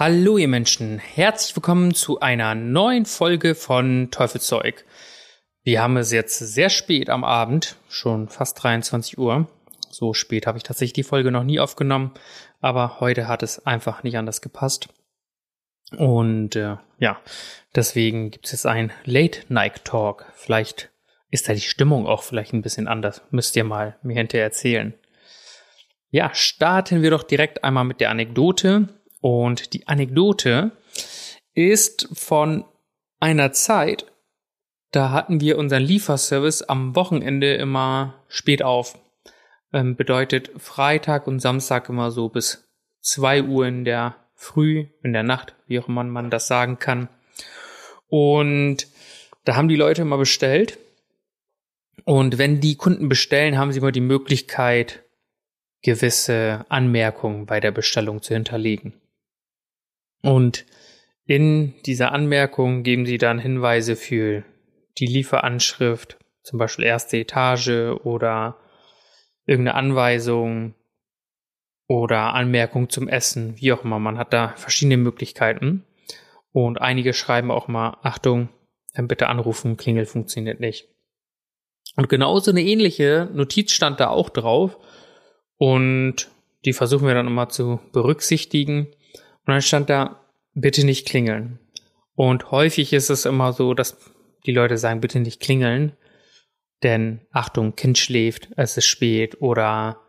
Hallo ihr Menschen, herzlich willkommen zu einer neuen Folge von Teufelszeug. Wir haben es jetzt sehr spät am Abend, schon fast 23 Uhr. So spät habe ich tatsächlich die Folge noch nie aufgenommen, aber heute hat es einfach nicht anders gepasst. Und äh, ja, deswegen gibt es jetzt ein Late Night Talk. Vielleicht ist da die Stimmung auch vielleicht ein bisschen anders. Müsst ihr mal mir hinterher erzählen. Ja, starten wir doch direkt einmal mit der Anekdote. Und die Anekdote ist von einer Zeit, da hatten wir unseren Lieferservice am Wochenende immer spät auf. Ähm, bedeutet Freitag und Samstag immer so bis zwei Uhr in der Früh, in der Nacht, wie auch immer man das sagen kann. Und da haben die Leute immer bestellt. Und wenn die Kunden bestellen, haben sie immer die Möglichkeit, gewisse Anmerkungen bei der Bestellung zu hinterlegen. Und in dieser Anmerkung geben Sie dann Hinweise für die Lieferanschrift, zum Beispiel erste Etage oder irgendeine Anweisung oder Anmerkung zum Essen, wie auch immer. Man hat da verschiedene Möglichkeiten. Und einige schreiben auch mal, Achtung, bitte anrufen, Klingel funktioniert nicht. Und genauso eine ähnliche Notiz stand da auch drauf. Und die versuchen wir dann immer zu berücksichtigen. Und dann stand da, bitte nicht klingeln. Und häufig ist es immer so, dass die Leute sagen, bitte nicht klingeln. Denn Achtung, Kind schläft, es ist spät oder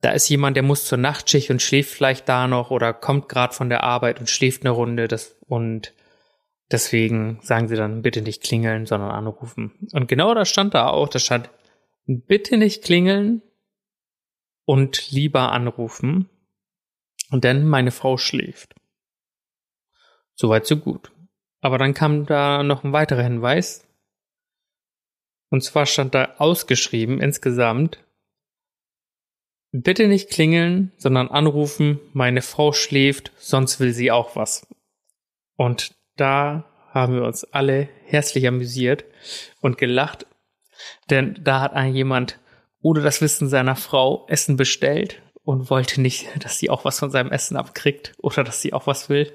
da ist jemand, der muss zur Nachtschicht und schläft vielleicht da noch oder kommt gerade von der Arbeit und schläft eine Runde das, und deswegen sagen sie dann bitte nicht klingeln, sondern anrufen. Und genau das stand da auch, da stand bitte nicht klingeln und lieber anrufen, denn meine Frau schläft. Soweit so gut. Aber dann kam da noch ein weiterer Hinweis. Und zwar stand da ausgeschrieben insgesamt, bitte nicht klingeln, sondern anrufen, meine Frau schläft, sonst will sie auch was. Und da haben wir uns alle herzlich amüsiert und gelacht, denn da hat ein jemand ohne das Wissen seiner Frau Essen bestellt und wollte nicht, dass sie auch was von seinem Essen abkriegt oder dass sie auch was will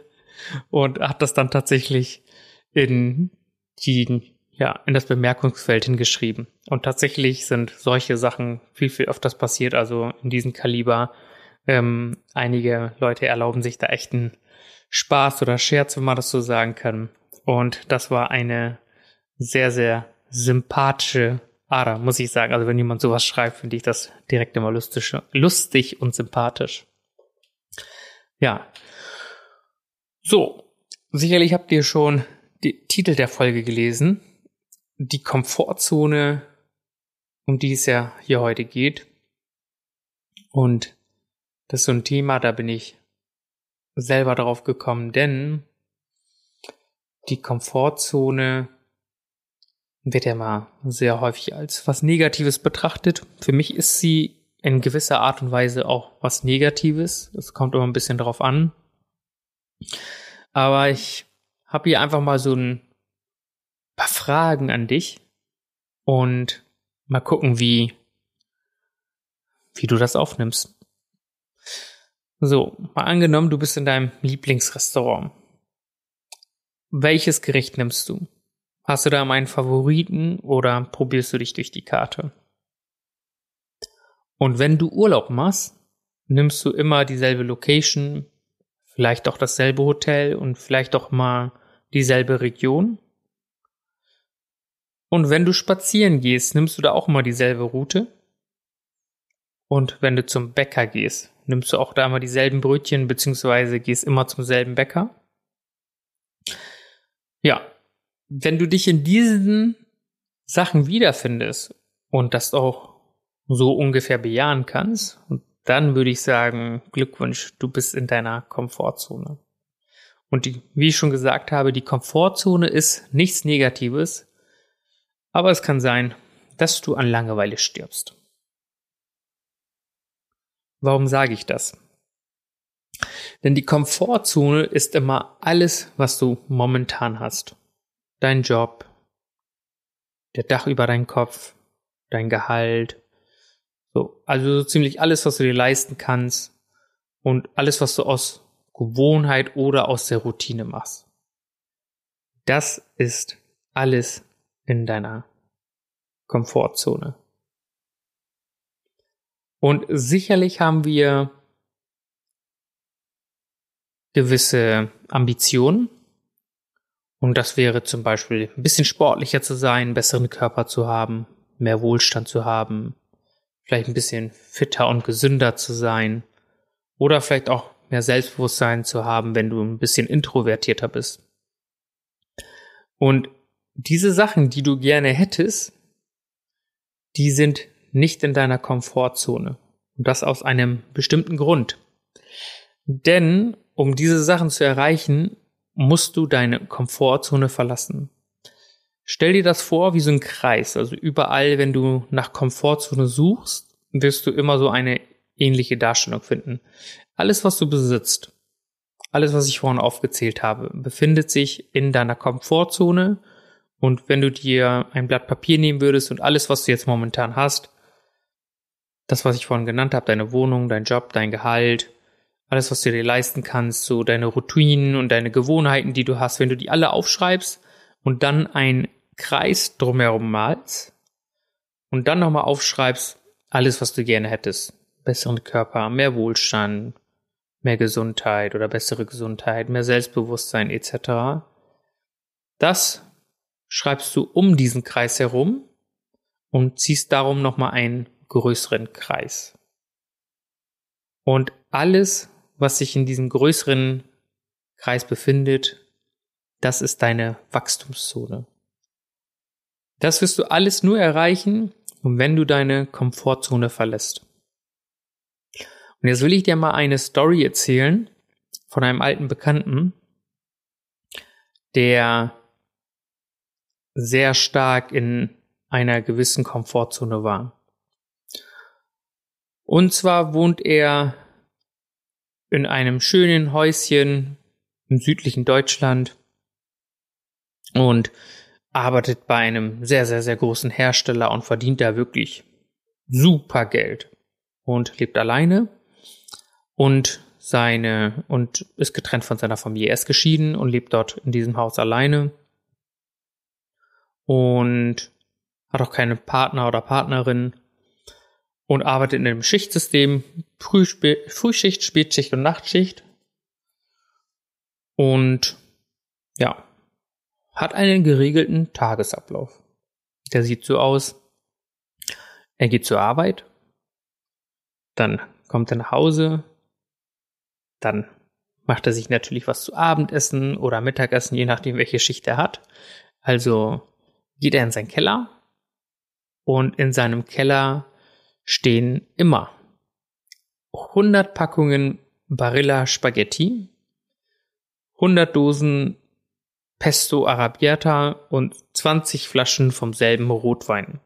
und hat das dann tatsächlich in die ja, in das Bemerkungsfeld hingeschrieben. Und tatsächlich sind solche Sachen viel, viel öfters passiert, also in diesem Kaliber. Ähm, einige Leute erlauben sich da echten Spaß oder Scherz, wenn man das so sagen kann. Und das war eine sehr, sehr sympathische Ader, muss ich sagen. Also wenn jemand sowas schreibt, finde ich das direkt immer lustig, lustig und sympathisch. Ja. So. Sicherlich habt ihr schon die Titel der Folge gelesen. Die Komfortzone, um die es ja hier heute geht. Und das ist so ein Thema, da bin ich selber drauf gekommen, denn die Komfortzone wird ja mal sehr häufig als was Negatives betrachtet. Für mich ist sie in gewisser Art und Weise auch was Negatives. Es kommt immer ein bisschen drauf an. Aber ich habe hier einfach mal so ein paar Fragen an dich und mal gucken, wie, wie du das aufnimmst. So, mal angenommen, du bist in deinem Lieblingsrestaurant. Welches Gericht nimmst du? Hast du da meinen Favoriten oder probierst du dich durch die Karte? Und wenn du Urlaub machst, nimmst du immer dieselbe Location, vielleicht auch dasselbe Hotel und vielleicht auch mal dieselbe Region? Und wenn du spazieren gehst, nimmst du da auch mal dieselbe Route? Und wenn du zum Bäcker gehst, nimmst du auch da immer dieselben Brötchen, beziehungsweise gehst immer zum selben Bäcker? Ja, wenn du dich in diesen Sachen wiederfindest und das auch so ungefähr bejahen kannst, dann würde ich sagen, Glückwunsch, du bist in deiner Komfortzone. Und die, wie ich schon gesagt habe, die Komfortzone ist nichts Negatives, aber es kann sein, dass du an Langeweile stirbst. Warum sage ich das? Denn die Komfortzone ist immer alles, was du momentan hast. Dein Job, der Dach über deinen Kopf, dein Gehalt, so, also so ziemlich alles, was du dir leisten kannst und alles, was du aus Gewohnheit oder aus der Routine machst. Das ist alles in deiner Komfortzone. Und sicherlich haben wir gewisse Ambitionen. Und das wäre zum Beispiel ein bisschen sportlicher zu sein, besseren Körper zu haben, mehr Wohlstand zu haben, vielleicht ein bisschen fitter und gesünder zu sein oder vielleicht auch mehr Selbstbewusstsein zu haben, wenn du ein bisschen introvertierter bist. Und diese Sachen, die du gerne hättest, die sind nicht in deiner Komfortzone. Und das aus einem bestimmten Grund. Denn um diese Sachen zu erreichen, musst du deine Komfortzone verlassen. Stell dir das vor wie so ein Kreis. Also überall, wenn du nach Komfortzone suchst, wirst du immer so eine ähnliche Darstellung finden. Alles, was du besitzt, alles, was ich vorhin aufgezählt habe, befindet sich in deiner Komfortzone. Und wenn du dir ein Blatt Papier nehmen würdest und alles, was du jetzt momentan hast, das, was ich vorhin genannt habe, deine Wohnung, dein Job, dein Gehalt, alles, was du dir leisten kannst, so deine Routinen und deine Gewohnheiten, die du hast, wenn du die alle aufschreibst und dann einen Kreis drumherum malst und dann nochmal aufschreibst, alles, was du gerne hättest. Besseren Körper, mehr Wohlstand, mehr Gesundheit oder bessere Gesundheit, mehr Selbstbewusstsein etc. Das schreibst du um diesen Kreis herum und ziehst darum nochmal einen größeren Kreis. Und alles, was sich in diesem größeren Kreis befindet, das ist deine Wachstumszone. Das wirst du alles nur erreichen, wenn du deine Komfortzone verlässt. Und jetzt will ich dir mal eine Story erzählen von einem alten Bekannten, der sehr stark in einer gewissen Komfortzone war. Und zwar wohnt er in einem schönen Häuschen im südlichen Deutschland und arbeitet bei einem sehr, sehr, sehr großen Hersteller und verdient da wirklich super Geld und lebt alleine und seine und ist getrennt von seiner Familie. Er ist geschieden und lebt dort in diesem Haus alleine und hat auch keine Partner oder Partnerin und arbeitet in einem Schichtsystem, Früh, Frühschicht, Spätschicht und Nachtschicht. Und ja, hat einen geregelten Tagesablauf. Der sieht so aus, er geht zur Arbeit, dann kommt er nach Hause, dann macht er sich natürlich was zu Abendessen oder Mittagessen, je nachdem, welche Schicht er hat. Also geht er in seinen Keller und in seinem Keller stehen immer 100 Packungen Barilla Spaghetti, 100 Dosen Pesto Arabiata und 20 Flaschen vom selben Rotwein.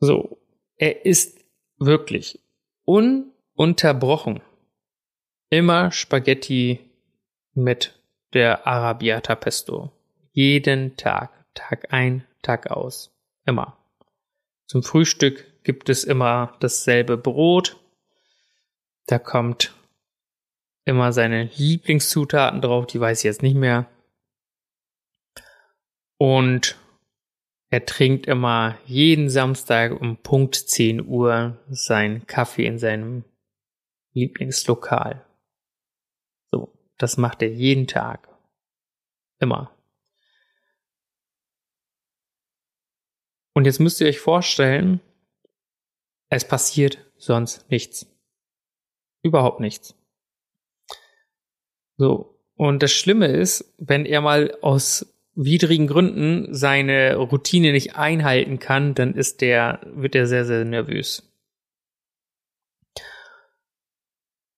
So, er ist wirklich ununterbrochen immer Spaghetti mit der Arabiata Pesto. Jeden Tag, Tag ein, Tag aus. Immer. Zum Frühstück gibt es immer dasselbe Brot. Da kommt immer seine Lieblingszutaten drauf, die weiß ich jetzt nicht mehr. Und er trinkt immer jeden Samstag um Punkt 10 Uhr seinen Kaffee in seinem Lieblingslokal. So, das macht er jeden Tag. Immer. Und jetzt müsst ihr euch vorstellen, es passiert sonst nichts. Überhaupt nichts. So. Und das Schlimme ist, wenn er mal aus widrigen Gründen seine Routine nicht einhalten kann, dann ist der, wird er sehr, sehr nervös.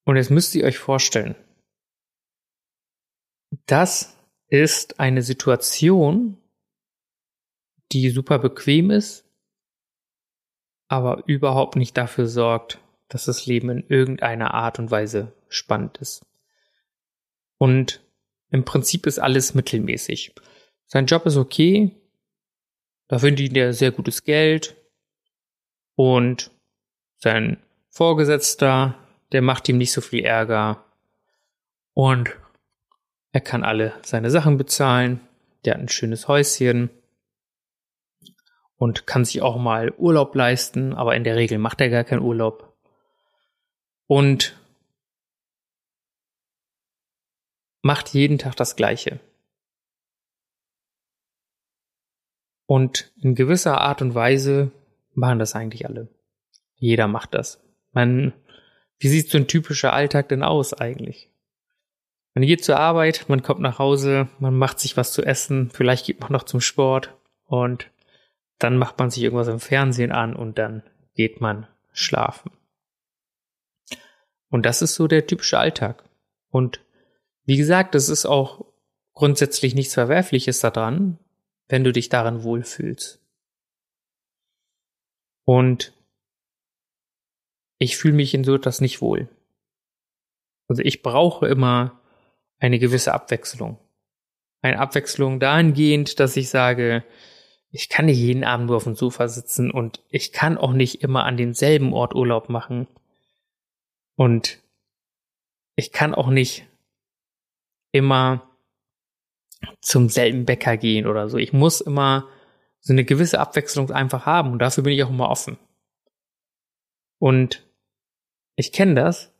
Und jetzt müsst ihr euch vorstellen, das ist eine Situation, die super bequem ist, aber überhaupt nicht dafür sorgt, dass das Leben in irgendeiner Art und Weise spannend ist. Und im Prinzip ist alles mittelmäßig. Sein Job ist okay, da verdient er sehr gutes Geld und sein Vorgesetzter, der macht ihm nicht so viel Ärger und er kann alle seine Sachen bezahlen, der hat ein schönes Häuschen und kann sich auch mal Urlaub leisten, aber in der Regel macht er gar keinen Urlaub. Und macht jeden Tag das Gleiche. Und in gewisser Art und Weise machen das eigentlich alle. Jeder macht das. Man, wie sieht so ein typischer Alltag denn aus eigentlich? Man geht zur Arbeit, man kommt nach Hause, man macht sich was zu essen, vielleicht geht man noch zum Sport und dann macht man sich irgendwas im Fernsehen an und dann geht man schlafen. Und das ist so der typische Alltag. Und wie gesagt, es ist auch grundsätzlich nichts Verwerfliches daran, wenn du dich darin wohlfühlst. Und ich fühle mich in so etwas nicht wohl. Also ich brauche immer eine gewisse Abwechslung. Eine Abwechslung dahingehend, dass ich sage, ich kann nicht jeden Abend nur auf dem Sofa sitzen und ich kann auch nicht immer an denselben Ort Urlaub machen. Und ich kann auch nicht immer zum selben Bäcker gehen oder so. Ich muss immer so eine gewisse Abwechslung einfach haben und dafür bin ich auch immer offen. Und ich kenne das,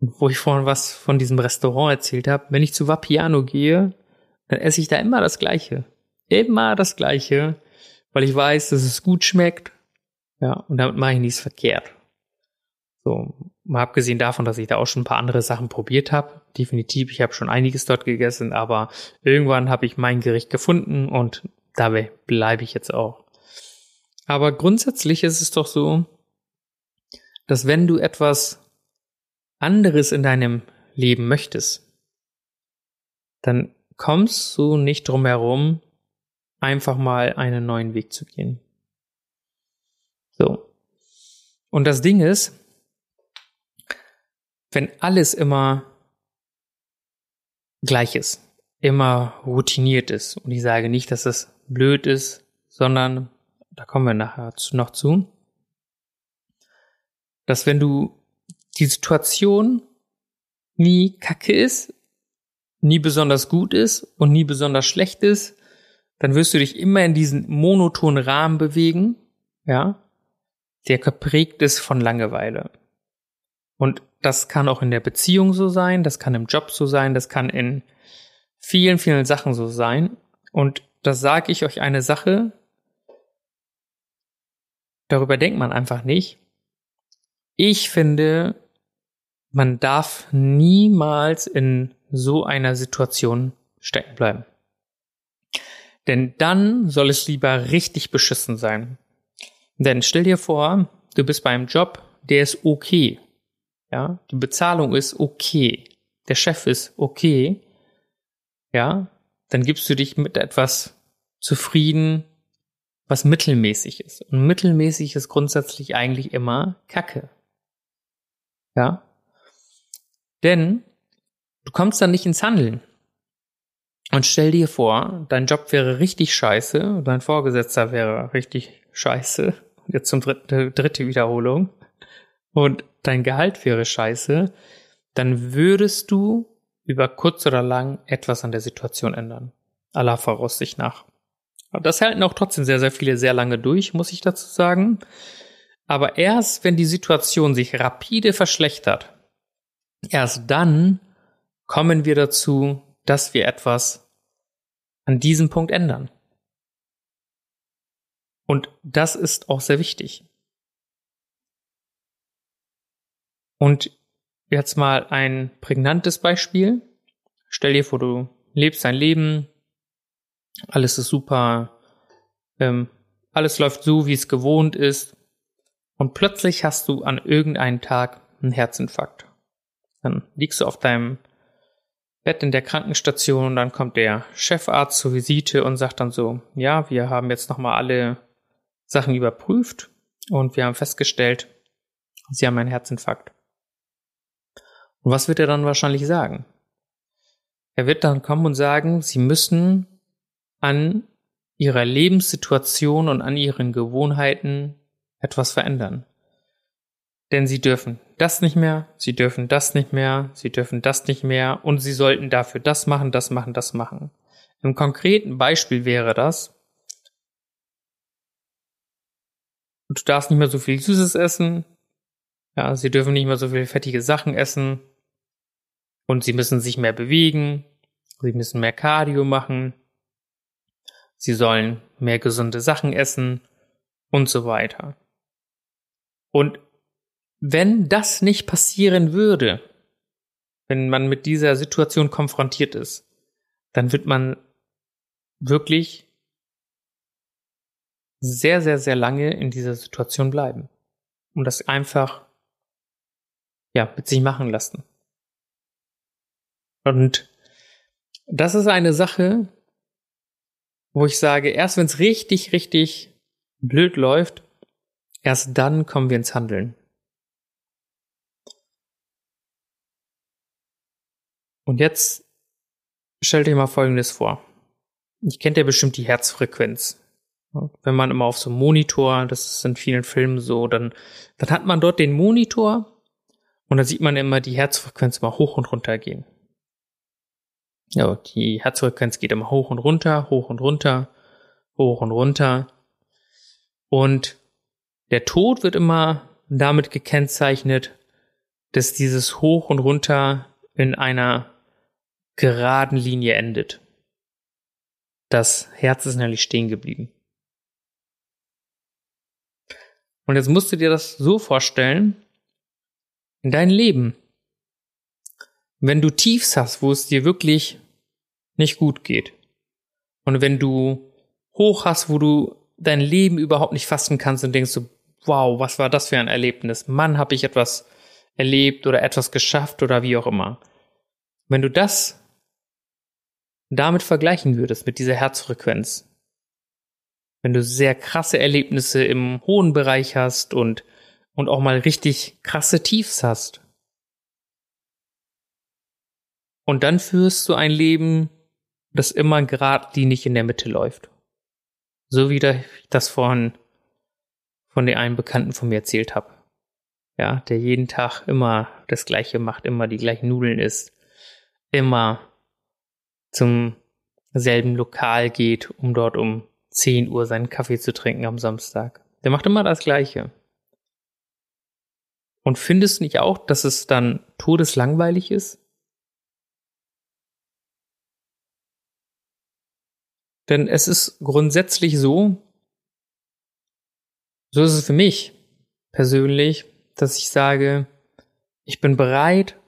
wo ich vorhin was von diesem Restaurant erzählt habe. Wenn ich zu Vapiano gehe, dann esse ich da immer das Gleiche. Immer das Gleiche weil ich weiß, dass es gut schmeckt. Ja, und damit mache ich nichts verkehrt. So, mal abgesehen davon, dass ich da auch schon ein paar andere Sachen probiert habe. Definitiv, ich habe schon einiges dort gegessen, aber irgendwann habe ich mein Gericht gefunden und dabei bleibe ich jetzt auch. Aber grundsätzlich ist es doch so, dass wenn du etwas anderes in deinem Leben möchtest, dann kommst du nicht drum herum, einfach mal einen neuen Weg zu gehen. So. Und das Ding ist, wenn alles immer gleich ist, immer routiniert ist, und ich sage nicht, dass es blöd ist, sondern, da kommen wir nachher noch zu, dass wenn du die Situation nie kacke ist, nie besonders gut ist und nie besonders schlecht ist, dann wirst du dich immer in diesen monotonen Rahmen bewegen, ja, der geprägt ist von Langeweile. Und das kann auch in der Beziehung so sein, das kann im Job so sein, das kann in vielen, vielen Sachen so sein. Und da sage ich euch eine Sache, darüber denkt man einfach nicht. Ich finde, man darf niemals in so einer Situation stecken bleiben. Denn dann soll es lieber richtig beschissen sein. Denn stell dir vor, du bist bei einem Job, der ist okay. Ja, die Bezahlung ist okay. Der Chef ist okay. Ja, dann gibst du dich mit etwas zufrieden, was mittelmäßig ist. Und mittelmäßig ist grundsätzlich eigentlich immer Kacke. Ja? Denn du kommst dann nicht ins Handeln. Und stell dir vor, dein Job wäre richtig scheiße, dein Vorgesetzter wäre richtig scheiße. Jetzt zum dritte, dritte Wiederholung. Und dein Gehalt wäre scheiße. Dann würdest du über kurz oder lang etwas an der Situation ändern. Aller Voraussicht nach. Das halten auch trotzdem sehr, sehr viele sehr lange durch, muss ich dazu sagen. Aber erst wenn die Situation sich rapide verschlechtert, erst dann kommen wir dazu, dass wir etwas an diesem Punkt ändern. Und das ist auch sehr wichtig. Und jetzt mal ein prägnantes Beispiel. Stell dir vor, du lebst dein Leben, alles ist super, ähm, alles läuft so, wie es gewohnt ist, und plötzlich hast du an irgendeinem Tag einen Herzinfarkt. Dann liegst du auf deinem Bett in der Krankenstation und dann kommt der Chefarzt zur Visite und sagt dann so, ja, wir haben jetzt nochmal alle Sachen überprüft und wir haben festgestellt, Sie haben einen Herzinfarkt. Und was wird er dann wahrscheinlich sagen? Er wird dann kommen und sagen, Sie müssen an Ihrer Lebenssituation und an Ihren Gewohnheiten etwas verändern. Denn Sie dürfen das nicht mehr, Sie dürfen das nicht mehr, Sie dürfen das nicht mehr und Sie sollten dafür das machen, das machen, das machen. Im konkreten Beispiel wäre das, du darfst nicht mehr so viel Süßes essen, ja, sie dürfen nicht mehr so viel fettige Sachen essen und sie müssen sich mehr bewegen, sie müssen mehr Cardio machen, sie sollen mehr gesunde Sachen essen und so weiter. Und wenn das nicht passieren würde, wenn man mit dieser Situation konfrontiert ist, dann wird man wirklich sehr, sehr, sehr lange in dieser Situation bleiben. Und das einfach, ja, mit sich machen lassen. Und das ist eine Sache, wo ich sage, erst wenn es richtig, richtig blöd läuft, erst dann kommen wir ins Handeln. Und jetzt stell dir mal Folgendes vor. Ich kennt ja bestimmt die Herzfrequenz. Wenn man immer auf so einem Monitor, das ist in vielen Filmen so, dann, dann hat man dort den Monitor und da sieht man immer die Herzfrequenz immer hoch und runter gehen. Ja, die Herzfrequenz geht immer hoch und runter, hoch und runter, hoch und runter. Und der Tod wird immer damit gekennzeichnet, dass dieses Hoch und Runter in einer geraden Linie endet. Das Herz ist nämlich stehen geblieben. Und jetzt musst du dir das so vorstellen, in dein Leben. Wenn du Tiefs hast, wo es dir wirklich nicht gut geht. Und wenn du hoch hast, wo du dein Leben überhaupt nicht fassen kannst und denkst so, wow, was war das für ein Erlebnis? Mann, habe ich etwas erlebt oder etwas geschafft oder wie auch immer. Wenn du das damit vergleichen würdest, mit dieser Herzfrequenz, wenn du sehr krasse Erlebnisse im hohen Bereich hast und, und auch mal richtig krasse Tiefs hast. Und dann führst du ein Leben, das immer geradlinig in der Mitte läuft. So wie ich das vorhin von der einen Bekannten von mir erzählt habe. Ja, der jeden Tag immer das Gleiche macht, immer die gleichen Nudeln isst, immer zum selben Lokal geht, um dort um 10 Uhr seinen Kaffee zu trinken am Samstag. Der macht immer das Gleiche. Und findest nicht auch, dass es dann todeslangweilig ist? Denn es ist grundsätzlich so, so ist es für mich persönlich, dass ich sage, ich bin bereit,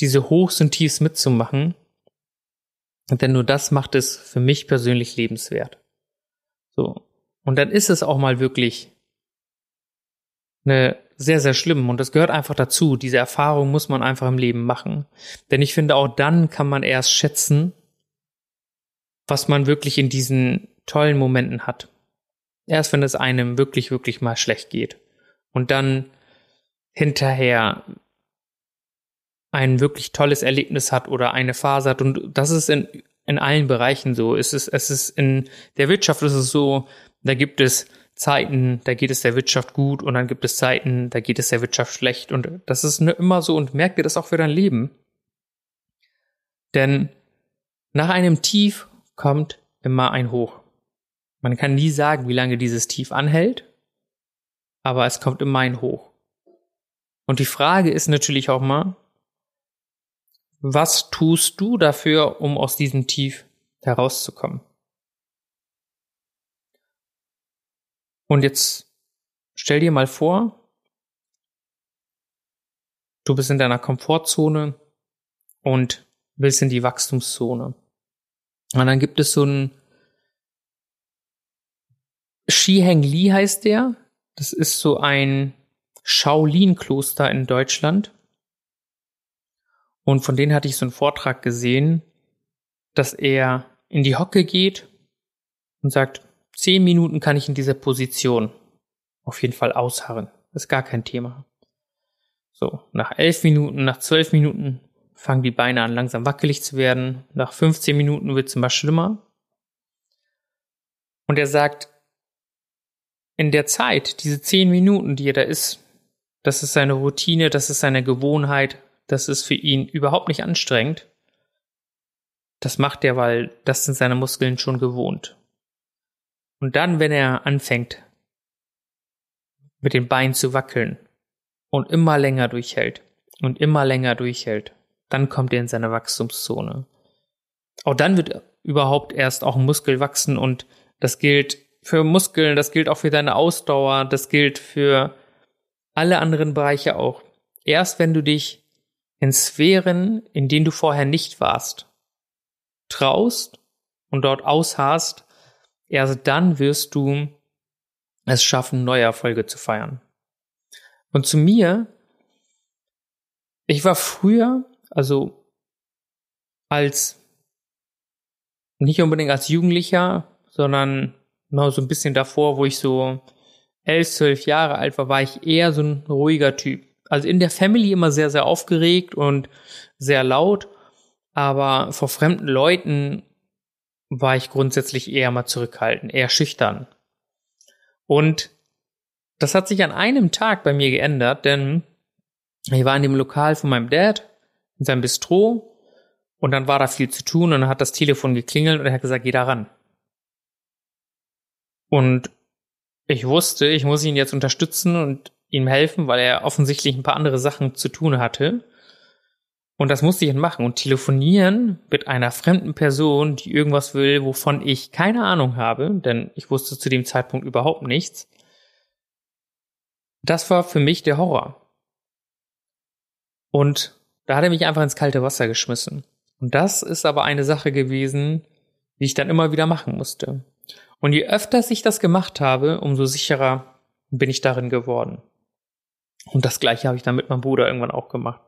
diese Hochs und Tiefs mitzumachen, denn nur das macht es für mich persönlich lebenswert. So. Und dann ist es auch mal wirklich eine sehr, sehr schlimm. Und das gehört einfach dazu. Diese Erfahrung muss man einfach im Leben machen. Denn ich finde, auch dann kann man erst schätzen, was man wirklich in diesen tollen Momenten hat. Erst wenn es einem wirklich, wirklich mal schlecht geht. Und dann hinterher ein wirklich tolles Erlebnis hat oder eine Phase hat. Und das ist in, in allen Bereichen so. Es ist, es ist in der Wirtschaft ist es so, da gibt es Zeiten, da geht es der Wirtschaft gut und dann gibt es Zeiten, da geht es der Wirtschaft schlecht. Und das ist immer so und merk dir das auch für dein Leben. Denn nach einem Tief kommt immer ein Hoch. Man kann nie sagen, wie lange dieses Tief anhält, aber es kommt immer ein Hoch. Und die Frage ist natürlich auch mal, was tust du dafür, um aus diesem Tief herauszukommen? Und jetzt stell dir mal vor, du bist in deiner Komfortzone und willst in die Wachstumszone. Und dann gibt es so ein Shiheng Li heißt der. Das ist so ein Shaolin-Kloster in Deutschland. Und von denen hatte ich so einen Vortrag gesehen, dass er in die Hocke geht und sagt, zehn Minuten kann ich in dieser Position auf jeden Fall ausharren. ist gar kein Thema. So, nach elf Minuten, nach zwölf Minuten fangen die Beine an langsam wackelig zu werden. Nach 15 Minuten wird es immer schlimmer. Und er sagt, in der Zeit, diese zehn Minuten, die er da ist, das ist seine Routine, das ist seine Gewohnheit, das ist für ihn überhaupt nicht anstrengend. Das macht er, weil das sind seine Muskeln schon gewohnt. Und dann, wenn er anfängt, mit den Beinen zu wackeln und immer länger durchhält und immer länger durchhält, dann kommt er in seine Wachstumszone. Auch dann wird überhaupt erst auch ein Muskel wachsen und das gilt für Muskeln, das gilt auch für deine Ausdauer, das gilt für alle anderen Bereiche auch. Erst wenn du dich in Sphären, in denen du vorher nicht warst, traust und dort ausharrst, erst dann wirst du es schaffen, neue Erfolge zu feiern. Und zu mir, ich war früher, also als, nicht unbedingt als Jugendlicher, sondern noch so ein bisschen davor, wo ich so elf, zwölf Jahre alt war, war ich eher so ein ruhiger Typ. Also in der Family immer sehr, sehr aufgeregt und sehr laut, aber vor fremden Leuten war ich grundsätzlich eher mal zurückhaltend, eher schüchtern. Und das hat sich an einem Tag bei mir geändert, denn ich war in dem Lokal von meinem Dad, in seinem Bistro, und dann war da viel zu tun und dann hat das Telefon geklingelt und er hat gesagt, geh da ran. Und ich wusste, ich muss ihn jetzt unterstützen und ihm helfen, weil er offensichtlich ein paar andere Sachen zu tun hatte. Und das musste ich dann machen. Und telefonieren mit einer fremden Person, die irgendwas will, wovon ich keine Ahnung habe, denn ich wusste zu dem Zeitpunkt überhaupt nichts. Das war für mich der Horror. Und da hat er mich einfach ins kalte Wasser geschmissen. Und das ist aber eine Sache gewesen, die ich dann immer wieder machen musste. Und je öfter ich das gemacht habe, umso sicherer bin ich darin geworden. Und das gleiche habe ich dann mit meinem Bruder irgendwann auch gemacht.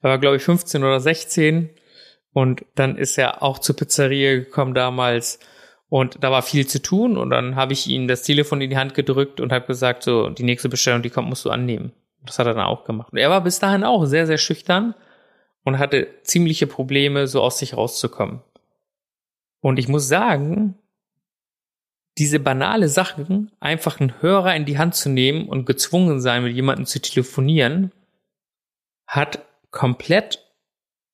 Er war, glaube ich, 15 oder 16 und dann ist er auch zur Pizzeria gekommen damals und da war viel zu tun und dann habe ich ihm das Telefon in die Hand gedrückt und habe gesagt, so, die nächste Bestellung, die kommt, musst du annehmen. Das hat er dann auch gemacht. Und er war bis dahin auch sehr, sehr schüchtern und hatte ziemliche Probleme, so aus sich rauszukommen. Und ich muss sagen, diese banale Sachen, einfach einen Hörer in die Hand zu nehmen und gezwungen sein, mit jemandem zu telefonieren, hat komplett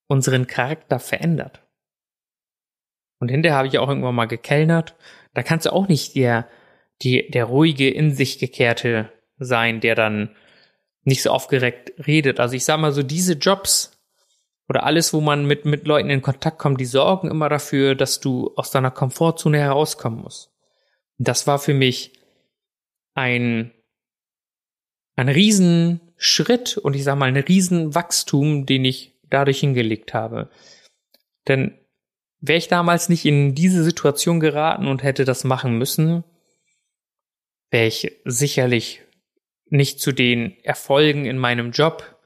unseren Charakter verändert. Und hinterher habe ich auch irgendwann mal gekellnert. Da kannst du auch nicht der, die, der ruhige, in sich gekehrte sein, der dann nicht so aufgeregt redet. Also ich sag mal so, diese Jobs oder alles, wo man mit, mit Leuten in Kontakt kommt, die sorgen immer dafür, dass du aus deiner Komfortzone herauskommen musst. Das war für mich ein, ein Riesenschritt und ich sag mal ein Riesenwachstum, den ich dadurch hingelegt habe. Denn wäre ich damals nicht in diese Situation geraten und hätte das machen müssen, wäre ich sicherlich nicht zu den Erfolgen in meinem Job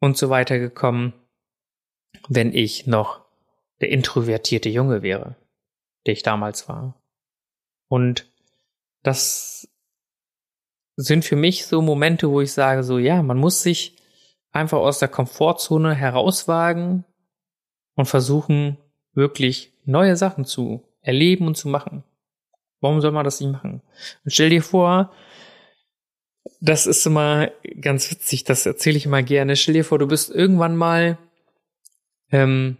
und so weiter gekommen, wenn ich noch der introvertierte Junge wäre, der ich damals war. Und das sind für mich so Momente, wo ich sage, so ja, man muss sich einfach aus der Komfortzone herauswagen und versuchen, wirklich neue Sachen zu erleben und zu machen. Warum soll man das nicht machen? Und stell dir vor, das ist immer ganz witzig, das erzähle ich immer gerne. Stell dir vor, du bist irgendwann mal ähm,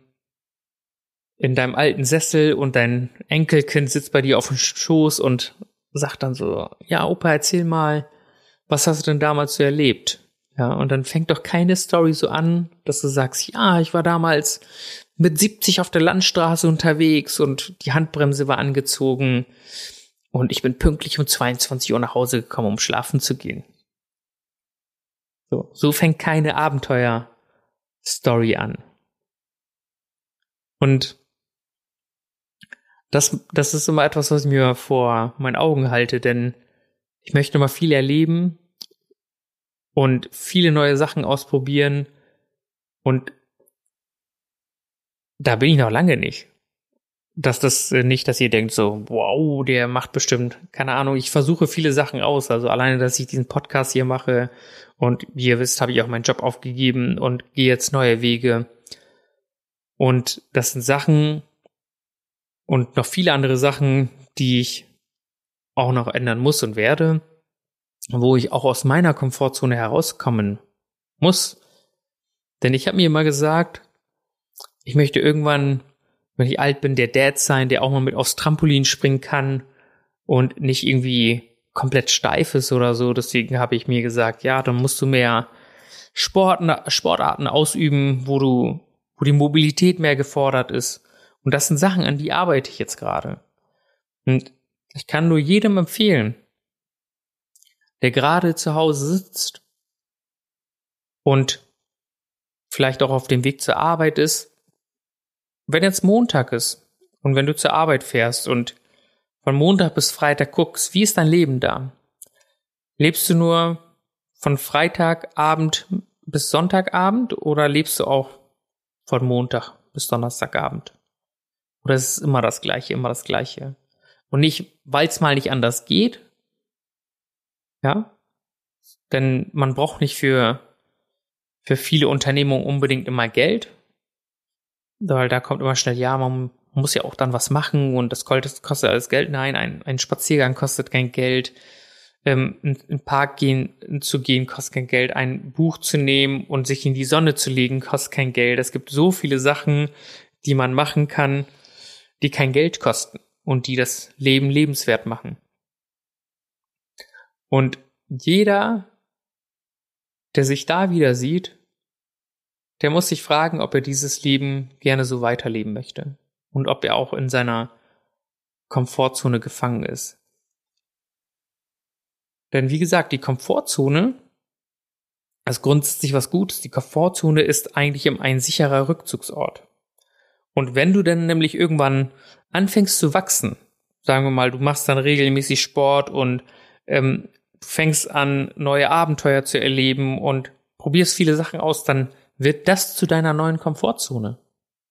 in deinem alten Sessel und dein Enkelkind sitzt bei dir auf dem Schoß und sagt dann so, ja, Opa, erzähl mal, was hast du denn damals so erlebt? Ja, und dann fängt doch keine Story so an, dass du sagst, ja, ich war damals mit 70 auf der Landstraße unterwegs und die Handbremse war angezogen und ich bin pünktlich um 22 Uhr nach Hause gekommen, um schlafen zu gehen. So, so fängt keine Abenteuer-Story an. Und das, das ist immer etwas, was ich mir vor meinen Augen halte, denn ich möchte mal viel erleben und viele neue Sachen ausprobieren und da bin ich noch lange nicht. Dass das äh, nicht, dass ihr denkt so, wow, der macht bestimmt, keine Ahnung, ich versuche viele Sachen aus. Also alleine, dass ich diesen Podcast hier mache und wie ihr wisst, habe ich auch meinen Job aufgegeben und gehe jetzt neue Wege. Und das sind Sachen und noch viele andere Sachen, die ich auch noch ändern muss und werde, wo ich auch aus meiner Komfortzone herauskommen muss. Denn ich habe mir immer gesagt, ich möchte irgendwann, wenn ich alt bin, der Dad sein, der auch mal mit aufs Trampolin springen kann und nicht irgendwie komplett steif ist oder so. Deswegen habe ich mir gesagt, ja, dann musst du mehr Sport, Sportarten ausüben, wo du, wo die Mobilität mehr gefordert ist. Und das sind Sachen, an die arbeite ich jetzt gerade. Und ich kann nur jedem empfehlen, der gerade zu Hause sitzt und vielleicht auch auf dem Weg zur Arbeit ist, wenn jetzt Montag ist und wenn du zur Arbeit fährst und von Montag bis Freitag guckst, wie ist dein Leben da? Lebst du nur von Freitagabend bis Sonntagabend oder lebst du auch von Montag bis Donnerstagabend? Oder ist es immer das Gleiche, immer das Gleiche? Und nicht, weil es mal nicht anders geht. Ja. Denn man braucht nicht für, für viele Unternehmungen unbedingt immer Geld. Weil da kommt immer schnell, ja, man muss ja auch dann was machen und das kostet alles Geld. Nein, ein, ein Spaziergang kostet kein Geld. Ähm, in den Park gehen, zu gehen kostet kein Geld. Ein Buch zu nehmen und sich in die Sonne zu legen kostet kein Geld. Es gibt so viele Sachen, die man machen kann, die kein Geld kosten und die das Leben lebenswert machen. Und jeder, der sich da wieder sieht, der muss sich fragen, ob er dieses Leben gerne so weiterleben möchte und ob er auch in seiner Komfortzone gefangen ist. Denn wie gesagt, die Komfortzone ist grundsätzlich was Gutes. Die Komfortzone ist eigentlich ein sicherer Rückzugsort. Und wenn du dann nämlich irgendwann anfängst zu wachsen, sagen wir mal, du machst dann regelmäßig Sport und ähm, fängst an, neue Abenteuer zu erleben und probierst viele Sachen aus, dann wird das zu deiner neuen Komfortzone.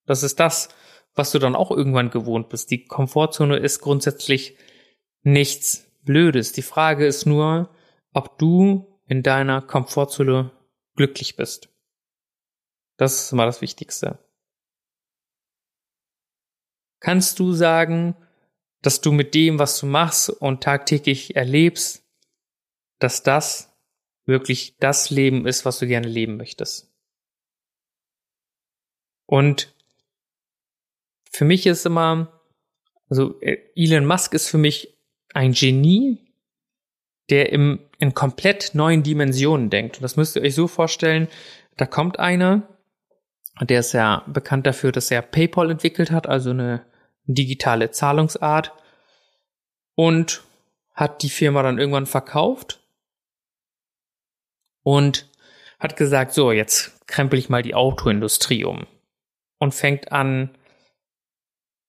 Das ist das, was du dann auch irgendwann gewohnt bist. Die Komfortzone ist grundsätzlich nichts Blödes. Die Frage ist nur, ob du in deiner Komfortzone glücklich bist. Das ist immer das Wichtigste. Kannst du sagen, dass du mit dem, was du machst und tagtäglich erlebst, dass das wirklich das Leben ist, was du gerne leben möchtest? Und für mich ist immer, also äh, Elon Musk ist für mich ein Genie, der im, in komplett neuen Dimensionen denkt. Und das müsst ihr euch so vorstellen, da kommt einer, der ist ja bekannt dafür, dass er PayPal entwickelt hat, also eine digitale Zahlungsart und hat die Firma dann irgendwann verkauft und hat gesagt, so, jetzt krempel ich mal die Autoindustrie um und fängt an,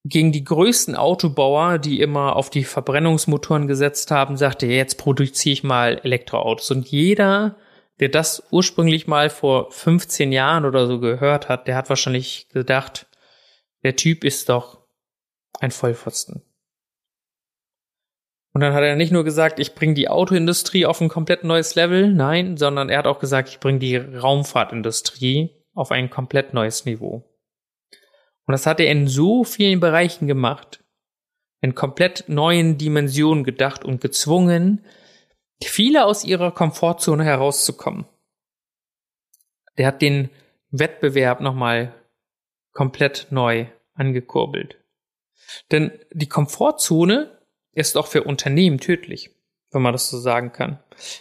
gegen die größten Autobauer, die immer auf die Verbrennungsmotoren gesetzt haben, sagte, jetzt produziere ich mal Elektroautos. Und jeder, der das ursprünglich mal vor 15 Jahren oder so gehört hat, der hat wahrscheinlich gedacht, der Typ ist doch ein Vollpfosten. Und dann hat er nicht nur gesagt, ich bringe die Autoindustrie auf ein komplett neues Level, nein, sondern er hat auch gesagt, ich bringe die Raumfahrtindustrie auf ein komplett neues Niveau. Und das hat er in so vielen Bereichen gemacht, in komplett neuen Dimensionen gedacht und gezwungen, viele aus ihrer Komfortzone herauszukommen. Der hat den Wettbewerb nochmal komplett neu angekurbelt. Denn die Komfortzone ist auch für Unternehmen tödlich, wenn man das so sagen kann.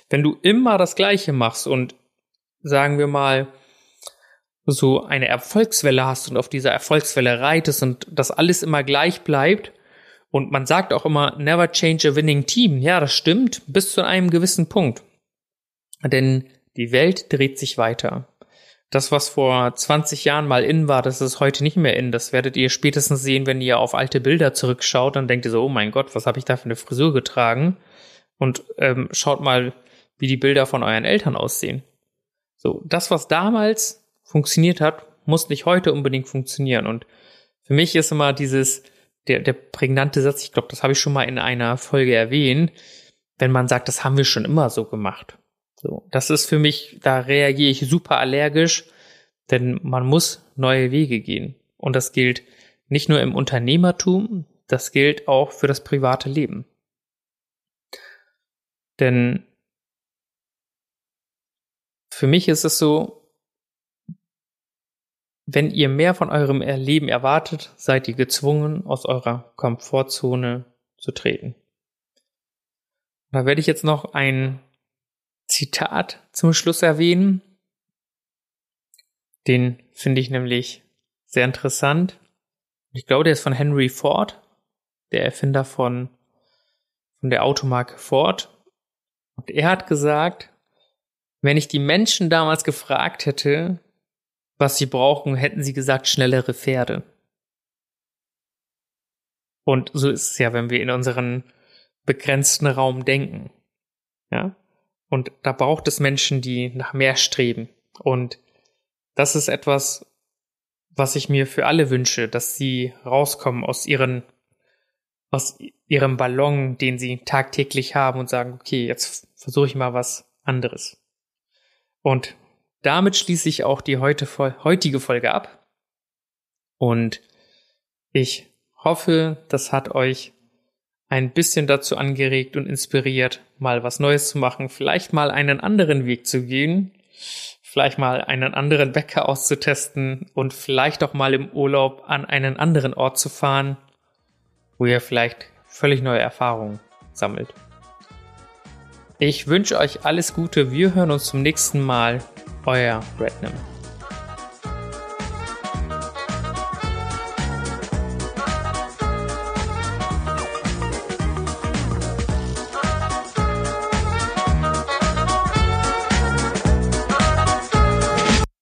Wenn du immer das Gleiche machst und sagen wir mal, so eine Erfolgswelle hast und auf dieser Erfolgswelle reitest und das alles immer gleich bleibt. Und man sagt auch immer, never change a winning team. Ja, das stimmt, bis zu einem gewissen Punkt. Denn die Welt dreht sich weiter. Das, was vor 20 Jahren mal in war, das ist heute nicht mehr in. Das werdet ihr spätestens sehen, wenn ihr auf alte Bilder zurückschaut. Dann denkt ihr so, oh mein Gott, was habe ich da für eine Frisur getragen? Und ähm, schaut mal, wie die Bilder von euren Eltern aussehen. So, das, was damals funktioniert hat, muss nicht heute unbedingt funktionieren. Und für mich ist immer dieses, der, der prägnante Satz, ich glaube, das habe ich schon mal in einer Folge erwähnt, wenn man sagt, das haben wir schon immer so gemacht. So, das ist für mich, da reagiere ich super allergisch, denn man muss neue Wege gehen. Und das gilt nicht nur im Unternehmertum, das gilt auch für das private Leben. Denn für mich ist es so, wenn ihr mehr von eurem Leben erwartet, seid ihr gezwungen, aus eurer Komfortzone zu treten. Da werde ich jetzt noch ein Zitat zum Schluss erwähnen. Den finde ich nämlich sehr interessant. Ich glaube, der ist von Henry Ford, der Erfinder von, von der Automarke Ford. Und er hat gesagt, wenn ich die Menschen damals gefragt hätte, was sie brauchen, hätten sie gesagt, schnellere Pferde. Und so ist es ja, wenn wir in unseren begrenzten Raum denken. Ja. Und da braucht es Menschen, die nach mehr streben. Und das ist etwas, was ich mir für alle wünsche, dass sie rauskommen aus ihren, aus ihrem Ballon, den sie tagtäglich haben und sagen, okay, jetzt versuche ich mal was anderes. Und damit schließe ich auch die heute, heutige Folge ab. Und ich hoffe, das hat euch ein bisschen dazu angeregt und inspiriert, mal was Neues zu machen, vielleicht mal einen anderen Weg zu gehen, vielleicht mal einen anderen Bäcker auszutesten und vielleicht auch mal im Urlaub an einen anderen Ort zu fahren, wo ihr vielleicht völlig neue Erfahrungen sammelt. Ich wünsche euch alles Gute. Wir hören uns zum nächsten Mal. euer Rednum.